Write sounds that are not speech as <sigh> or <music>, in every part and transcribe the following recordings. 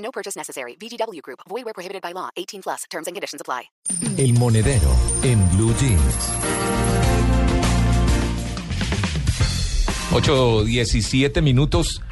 No purchase necessary. VGW Group. Void where prohibited by law. 18 plus. Terms and conditions apply. El Monedero en Blue Jeans. 8, 17 minutos.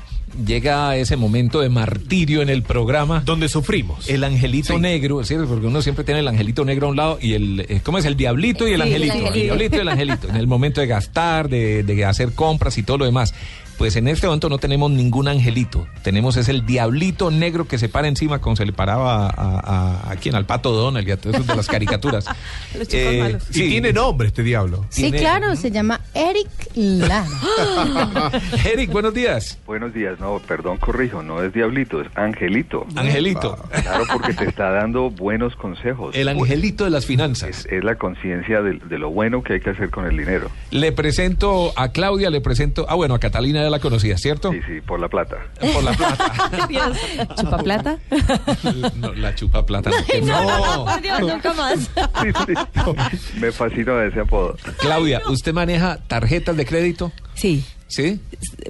Llega ese momento de martirio en el programa. Donde sufrimos. El angelito Sí. negro, ¿cierto? Porque uno siempre tiene el angelito negro a un lado y el, eh, ¿cómo es? El diablito y el Sí, el angelito. El, angelito. diablito y el angelito. En el momento de gastar, de, de hacer compras y todo lo demás. Pues en este momento no tenemos ningún angelito. Tenemos es el diablito negro que se para encima como se le paraba a, a, a quién, al pato Donald y a todos de las caricaturas. <laughs> Los chicos Eh, malos. Y tiene nombre este diablo. Sí, Tiene- claro, se llama Eric Lara. <laughs> Eric, buenos días. Buenos días, no, perdón, corrijo, no es diablito, es angelito. Angelito. Claro, porque te está dando buenos consejos. El angelito de las finanzas. Es, es la conciencia de, de lo bueno que hay que hacer con el dinero. Le presento a Claudia, le presento, ah bueno, a Catalina ya la conocía, ¿cierto? Sí, sí, por la plata. Por la plata. <laughs> ¿Chupa plata? <laughs> No, la chupa plata. no, que no. Por Dios, nunca más. <laughs> Sí, sí. Me fascina ese apodo. Claudia, ¿usted maneja tarjetas de crédito? Sí, ¿Sí?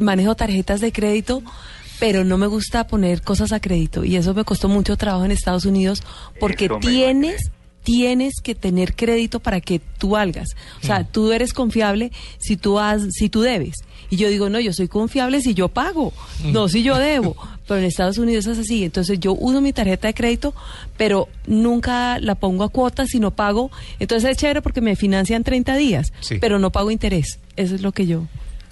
manejo tarjetas de crédito, pero no me gusta poner cosas a crédito. Y eso me costó mucho trabajo en Estados Unidos porque Eso tienes tienes que tener crédito para que tú valgas. O sea, tú eres confiable si tú has, si tú debes. Y yo digo, no, yo soy confiable si yo pago, no si yo debo. Pero en Estados Unidos es así. Entonces yo uso mi tarjeta de crédito, pero nunca la pongo a cuotas si no pago. Entonces es chévere porque me financian 30 días, Sí. pero no pago interés. Eso es lo que yo.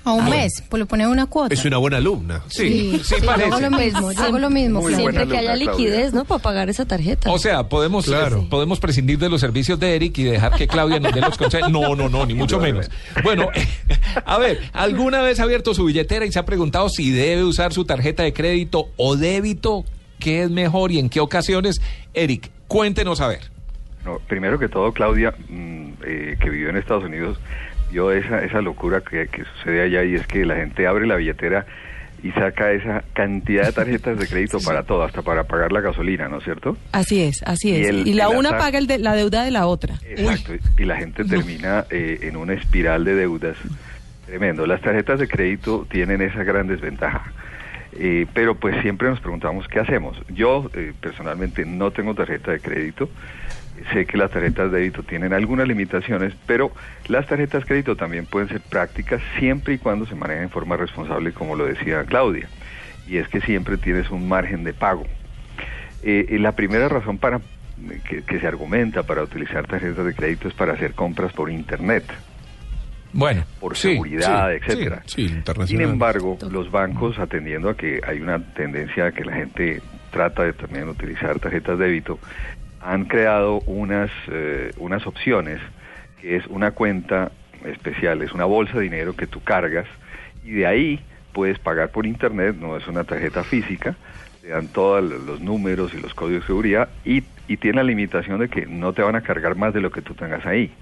A un mes, pues le pone una cuota. Es una buena alumna. Sí, sí, parece. hago lo mismo, yo hago lo mismo. Muy Siempre que haya Claudia. liquidez, ¿no? Para pagar esa tarjeta. O sea, podemos, Claro. podemos prescindir de los servicios de Eric y dejar que Claudia nos dé los consejos. No, no, no, ni mucho menos. Bueno, <laughs> a ver, ¿alguna vez ha abierto su billetera y se ha preguntado si debe usar su tarjeta de crédito o débito? ¿Qué es mejor y en qué ocasiones? Eric, cuéntenos a ver. No, primero que todo, Claudia, mm, eh, que vivió en Estados Unidos, vio esa, esa locura que, que sucede allá y es que la gente abre la billetera y saca esa cantidad de tarjetas de <laughs> crédito para todo, hasta para pagar la gasolina, ¿no es cierto? Así es, así Y es. el- y la una paga el de- la deuda de la otra. Exacto, y la gente termina eh, en una espiral de deudas tremendo. Las tarjetas de crédito tienen esa gran desventaja. Eh, pero pues siempre nos preguntamos qué hacemos. Yo eh, personalmente no tengo tarjeta de crédito. Sé que las tarjetas de débito tienen algunas limitaciones, pero las tarjetas de crédito también pueden ser prácticas siempre y cuando se manejen en forma responsable, como lo decía Claudia. Y es que siempre tienes un margen de pago. Eh, y la primera razón para que, que se argumenta para utilizar tarjetas de crédito es para hacer compras por internet, Bueno, por sí, seguridad, sí, etcétera. Sí, sí, Sin embargo, los bancos, atendiendo a que hay una tendencia a que la gente trata de también utilizar tarjetas de débito, han creado unas, eh, unas opciones que es una cuenta especial, es una bolsa de dinero que tú cargas y de ahí puedes pagar por internet, no es una tarjeta física, te dan todos los números y los códigos de seguridad y, y tiene la limitación de que no te van a cargar más de lo que tú tengas ahí.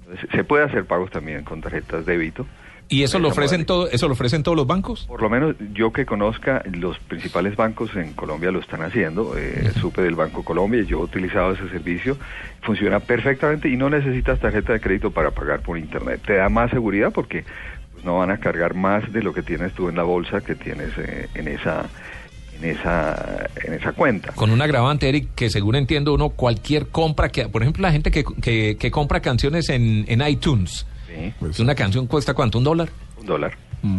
Entonces, se puede hacer pagos también con tarjetas de débito. ¿Y eso lo ofrecen todo, eso lo ofrecen todos los bancos? Por lo menos yo que conozca, los principales bancos en Colombia lo están haciendo. Eh, Supe del Banco Colombia, y yo he utilizado ese servicio. Funciona perfectamente y no necesitas tarjeta de crédito para pagar por Internet. Te da más seguridad porque pues, no van a cargar más de lo que tienes tú en la bolsa que tienes eh, en esa en esa en esa cuenta. Con un agravante, Eric, que según entiendo uno, cualquier compra que, por ejemplo, la gente que, que, que compra canciones en, en iTunes, Sí, una canción cuesta cuánto, un dólar, un dólar.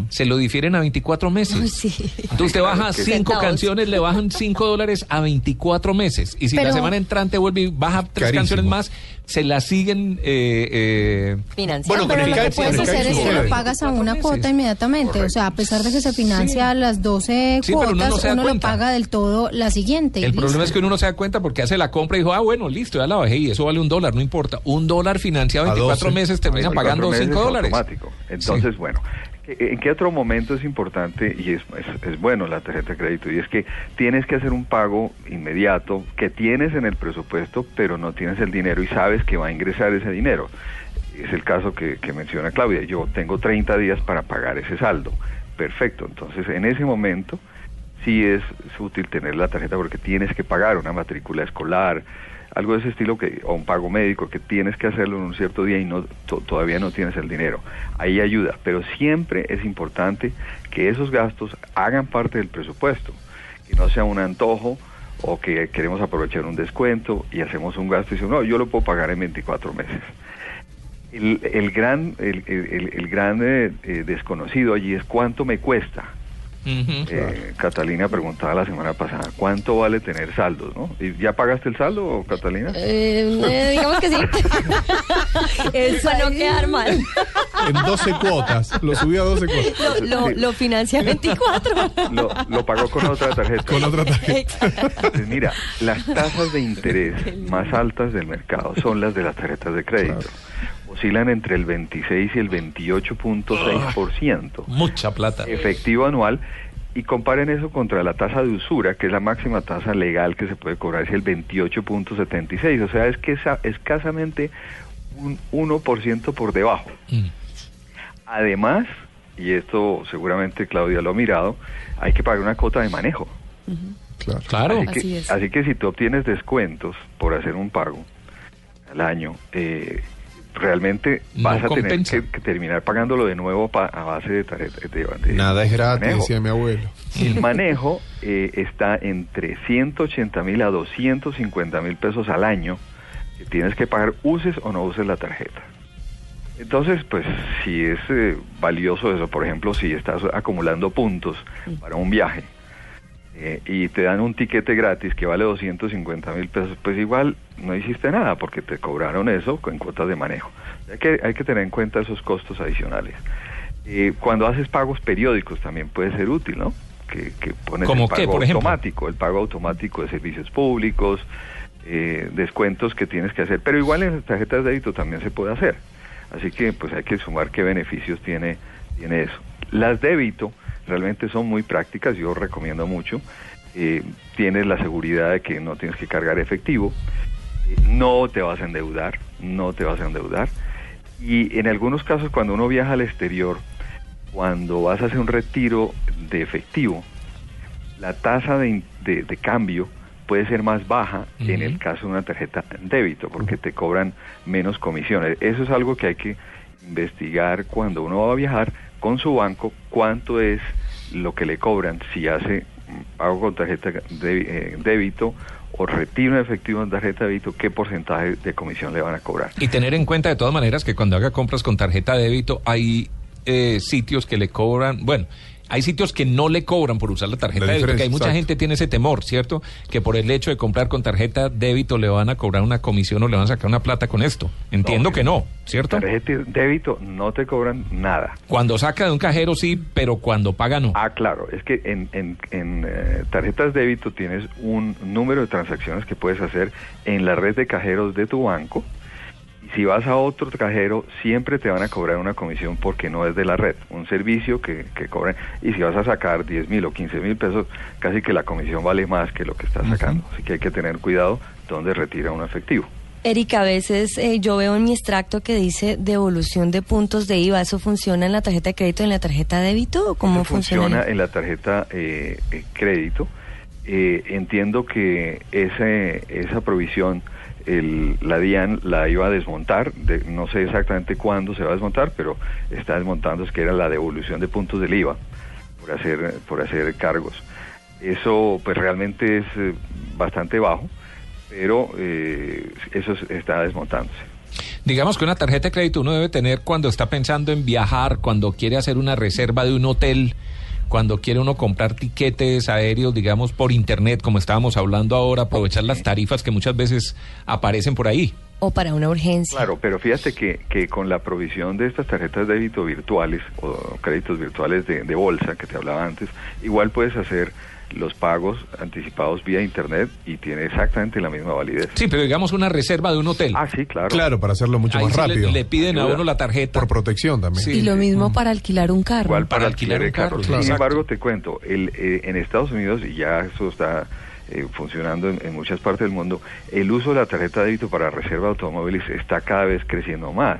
Se lo difieren a 24 meses. Sí. Entonces usted baja cinco canciones, le bajan 5 dólares a 24 meses. Y si la semana entrante vuelve y baja tres Carísimo. canciones más, se la siguen... Eh, eh, Financiando. Bueno, Pero lo que puedes hacer es que lo pagas a una 24 cuota inmediatamente. O sea, a pesar de que se financia a las 12 Sí, pero uno cuotas, no se uno lo cuenta. paga del todo la siguiente. el listo. problema es que uno no se da cuenta porque hace la compra y dijo, ah, bueno, listo, ya la bajé y eso vale un dólar, no importa. Un dólar financiado A 24 12. meses termina 24 pagando meses 5 dólares. automático. Entonces, Sí. bueno, ¿En qué otro momento es importante y es, es, bueno la tarjeta de crédito? Y es que tienes que hacer un pago inmediato que tienes en el presupuesto, pero no tienes el dinero y sabes que va a ingresar ese dinero. Es el caso que, menciona Claudia. Yo tengo 30 días para pagar ese saldo. Perfecto. Entonces, en ese momento sí es útil tener la tarjeta porque tienes que pagar una matrícula escolar, algo de ese estilo que o un pago médico que tienes que hacerlo en un cierto día y no to, todavía no tienes el dinero. Ahí ayuda, pero siempre es importante que esos gastos hagan parte del presupuesto, que no sea un antojo o que queremos aprovechar un descuento y hacemos un gasto y decimos, no, yo lo puedo pagar en 24 meses. El, el gran, el, el gran eh, eh, desconocido allí es cuánto me cuesta. Uh -huh, eh, Catalina preguntaba la semana pasada, ¿cuánto vale tener saldos? ¿no? ¿Y ¿Ya pagaste el saldo, Catalina? Eh, digamos que sí. <laughs> Eso Para no quedar mal. En 12 cuotas, lo subí a 12 cuotas. Lo, lo, lo financia en 24. Lo, lo, pagó con otra tarjeta. Con otra tarjeta. Entonces, mira, las tasas de interés más altas del mercado son las de las tarjetas de crédito. Claro oscilan entre el 26 y el 28.6%. Mucha plata. Efectivo anual. Y comparen eso contra la tasa de usura, que es la máxima tasa legal que se puede cobrar, es el 28.76. O sea, es que es escasamente un 1% por debajo. Mm. Además, y esto seguramente Claudia lo ha mirado, hay que pagar una cuota de manejo. Uh -huh. Claro. claro. Así, que, así, es. así que si tú obtienes descuentos por hacer un pago al año, eh, realmente vas a tener que, que, terminar pagándolo de nuevo pa, a base de tarjeta. De, de, Nada es gratis, decía mi abuelo. El <laughs> manejo eh, está entre 180 mil a 250 mil pesos al año que tienes que pagar, uses o no uses la tarjeta. Entonces, pues si es eh, valioso eso, por ejemplo, si estás acumulando puntos para un viaje, eh, y te dan un tiquete gratis que vale 250 mil pesos, pues igual no hiciste nada porque te cobraron eso con cuotas de manejo. Hay que, hay que tener en cuenta esos costos adicionales. Eh, cuando haces pagos periódicos también puede ser útil, ¿no? Que, que pones ¿Cómo el pago qué, por automático, el pago automático de servicios públicos, eh, descuentos que tienes que hacer, pero igual en las tarjetas de débito también se puede hacer. Así que pues hay que sumar qué beneficios tiene, tiene eso. Las débito realmente son muy prácticas, yo recomiendo mucho. Eh, tienes la seguridad de que no tienes que cargar efectivo, eh, no te vas a endeudar, no te vas a endeudar. Y en algunos casos cuando uno viaja al exterior, cuando vas a hacer un retiro de efectivo, la tasa de, de, de cambio puede ser más baja uh -huh. en el caso de una tarjeta débito, porque te cobran menos comisiones. Eso es algo que hay que investigar cuando uno va a viajar con su banco cuánto es lo que le cobran si hace pago con tarjeta de eh, débito o retiro en efectivo en tarjeta de débito, qué porcentaje de comisión le van a cobrar. Y tener en cuenta de todas maneras que cuando haga compras con tarjeta de débito hay eh, sitios que le cobran, bueno, hay sitios que no le cobran por usar la tarjeta de débito, porque hay mucha exacto. gente tiene ese temor, ¿cierto? Que por el hecho de comprar con tarjeta débito le van a cobrar una comisión o le van a sacar una plata con esto. Entiendo no, que no, ¿cierto? Tarjeta débito no te cobran nada. Cuando saca de un cajero sí, pero cuando paga no. Ah, claro, es que en, en, en eh, tarjetas débito tienes un número de transacciones que puedes hacer en la red de cajeros de tu banco si vas a otro cajero, siempre te van a cobrar una comisión porque no es de la red, un servicio que, que cobran. Y si vas a sacar 10 mil o 15 mil pesos, casi que la comisión vale más que lo que estás sacando. Uh -huh. Así que hay que tener cuidado donde retira un efectivo. Erika, a veces eh, yo veo en mi extracto que dice devolución de puntos de IVA. ¿Eso funciona en la tarjeta de crédito en la tarjeta de débito? ¿O cómo Eso funciona? Funciona en la tarjeta eh, crédito. Eh, entiendo que ese, esa provisión el, la DIAN la iba a desmontar, de, no sé exactamente cuándo se va a desmontar, pero está desmontando, es que era la devolución de puntos del IVA por hacer, por hacer cargos. Eso pues realmente es eh, bastante bajo, pero eh, eso está desmontándose. Digamos que una tarjeta de crédito uno debe tener cuando está pensando en viajar, cuando quiere hacer una reserva de un hotel, cuando quiere uno comprar tiquetes aéreos, digamos, por internet, como estábamos hablando ahora, aprovechar las tarifas que muchas veces aparecen por ahí. O para una urgencia. Claro, pero fíjate que, que con la provisión de estas tarjetas de débito virtuales o créditos virtuales de, de bolsa que te hablaba antes, igual puedes hacer los pagos anticipados vía internet y tiene exactamente la misma validez. Sí, pero digamos una reserva de un hotel. Ah, sí, claro. Claro, para hacerlo mucho Ahí más sí le- rápido. Le, piden a Ayuda. uno la tarjeta. Por protección también. Sí. Y lo mismo para alquilar un carro. Igual para, Para alquilar, alquilar el un carro, carro. claro. Sin Exacto. embargo, te cuento, el, eh, en Estados Unidos, y ya eso está eh, funcionando en, en muchas partes del mundo, el uso de la tarjeta de débito para reserva de automóviles está cada vez creciendo más.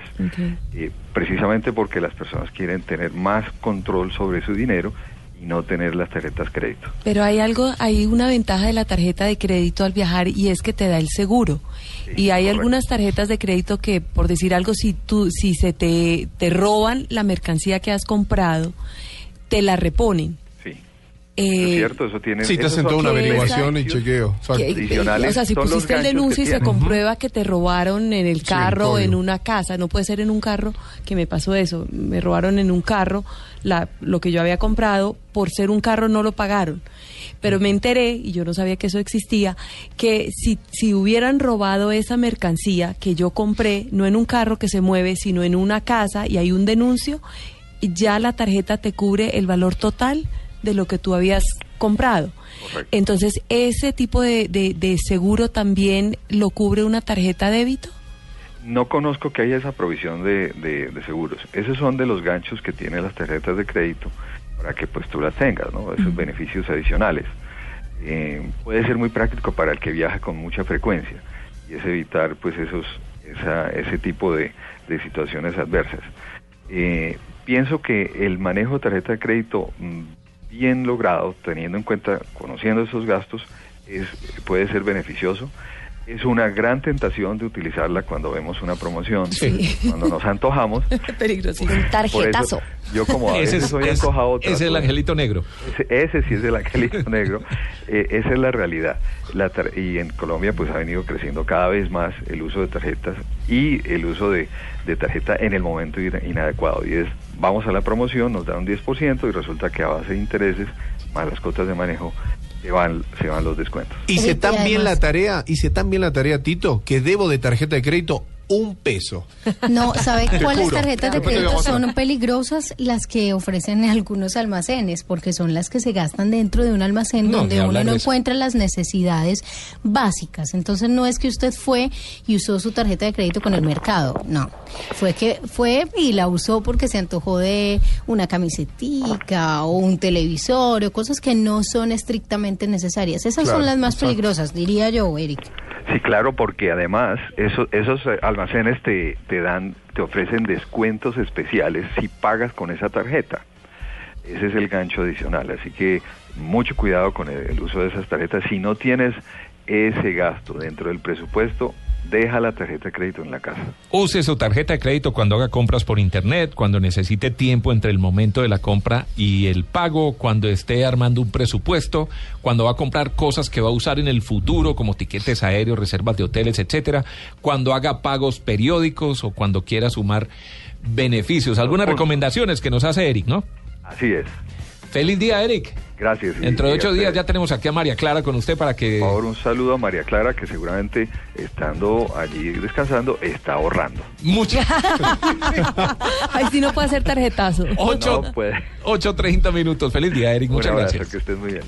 Eh, precisamente porque las personas quieren tener más control sobre su dinero y no tener las tarjetas crédito. Pero hay algo, hay una ventaja de la tarjeta de crédito al viajar y es que te da el seguro. Sí, y hay correcto. algunas tarjetas de crédito que, por decir algo, si tú, si se te, te roban la mercancía que has comprado, te la reponen. Sí. Eh, es cierto, eso tiene... Sí, te hacen toda una averiguación y chequeo. Que- o sea, si pusiste el denuncio y se comprueba que te robaron en el Sí, carro, código. en una casa, no puede ser en un carro, que me pasó eso, me robaron en un carro la, lo que yo había comprado, por ser un carro no lo pagaron. Pero me enteré, y yo no sabía que eso existía, que si, si hubieran robado esa mercancía que yo compré, no en un carro que se mueve, sino en una casa, y hay un denuncio, ya la tarjeta te cubre el valor total de lo que tú habías comprado. Correcto. Entonces, ¿ese tipo de, de- de seguro también lo cubre una tarjeta débito? No conozco que haya esa provisión de, de- de seguros. Esos son de los ganchos que tienen las tarjetas de crédito para que pues tú las tengas, ¿no? Esos beneficios adicionales. Eh, puede ser muy práctico para el que viaja con mucha frecuencia y es evitar pues esos esa- ese tipo de, de situaciones adversas. Eh, pienso que el manejo de tarjeta de crédito mm, bien logrado, teniendo en cuenta, conociendo esos gastos, es, puede ser beneficioso. Es una gran tentación de utilizarla cuando vemos una promoción, Sí. cuando nos antojamos. <laughs> Peligrosísimo. Un eso, tarjetazo. yo como a <laughs> ese veces es, soy antojado... ese es el de- angelito negro. ese, ese sí es el angelito <laughs> negro. Eh, esa es la realidad. La tar- y en Colombia pues ha venido creciendo cada vez más el uso de tarjetas y el uso de, de tarjeta en el momento ina- inadecuado. Y es, vamos a la promoción, nos dan un 10% y resulta que a base de intereses más las cuotas de manejo se van, se van los descuentos. Hice Y tan bien la tarea, hice tan bien la tarea, Tito, que debo de tarjeta de crédito un peso. No, ¿sabe <laughs> cuáles tarjetas de crédito son peligrosas? Las que ofrecen algunos almacenes, porque son las que se gastan dentro de un almacén No, donde uno no encuentra las necesidades básicas. Entonces no es que usted fue y usó su tarjeta de crédito con el mercado, no. Fue que fue y la usó porque se antojó de una camisetica o un televisor o cosas que no son estrictamente necesarias. Esas Claro, son las más exacto. peligrosas, diría yo, Eric. Sí, claro, porque además eso- esos eh, almacenes te, te dan, te ofrecen descuentos especiales si pagas con esa tarjeta. Ese es el gancho adicional, así que mucho cuidado con el, el uso de esas tarjetas. Si no tienes ese gasto dentro del presupuesto, deja la tarjeta de crédito en la casa. Use su tarjeta de crédito cuando haga compras por internet, cuando necesite tiempo entre el momento de la compra y el pago, cuando esté armando un presupuesto, cuando va a comprar cosas que va a usar en el futuro, como tiquetes aéreos, reservas de hoteles, etcétera, cuando haga pagos periódicos o cuando quiera sumar beneficios. Algunas recomendaciones que nos hace Eric, ¿no? Así es. Feliz día, Eric. Gracias. Dentro de ocho días ustedes. ya tenemos aquí a María Clara con usted para que... Por favor, un saludo a María Clara, que seguramente estando allí descansando, está ahorrando. Mucho. <laughs> Ay, si no puede hacer tarjetazo. Ocho, No puede. ocho, treinta minutos. Feliz día, Eric. Muchas abrazo, gracias. que estés muy bien.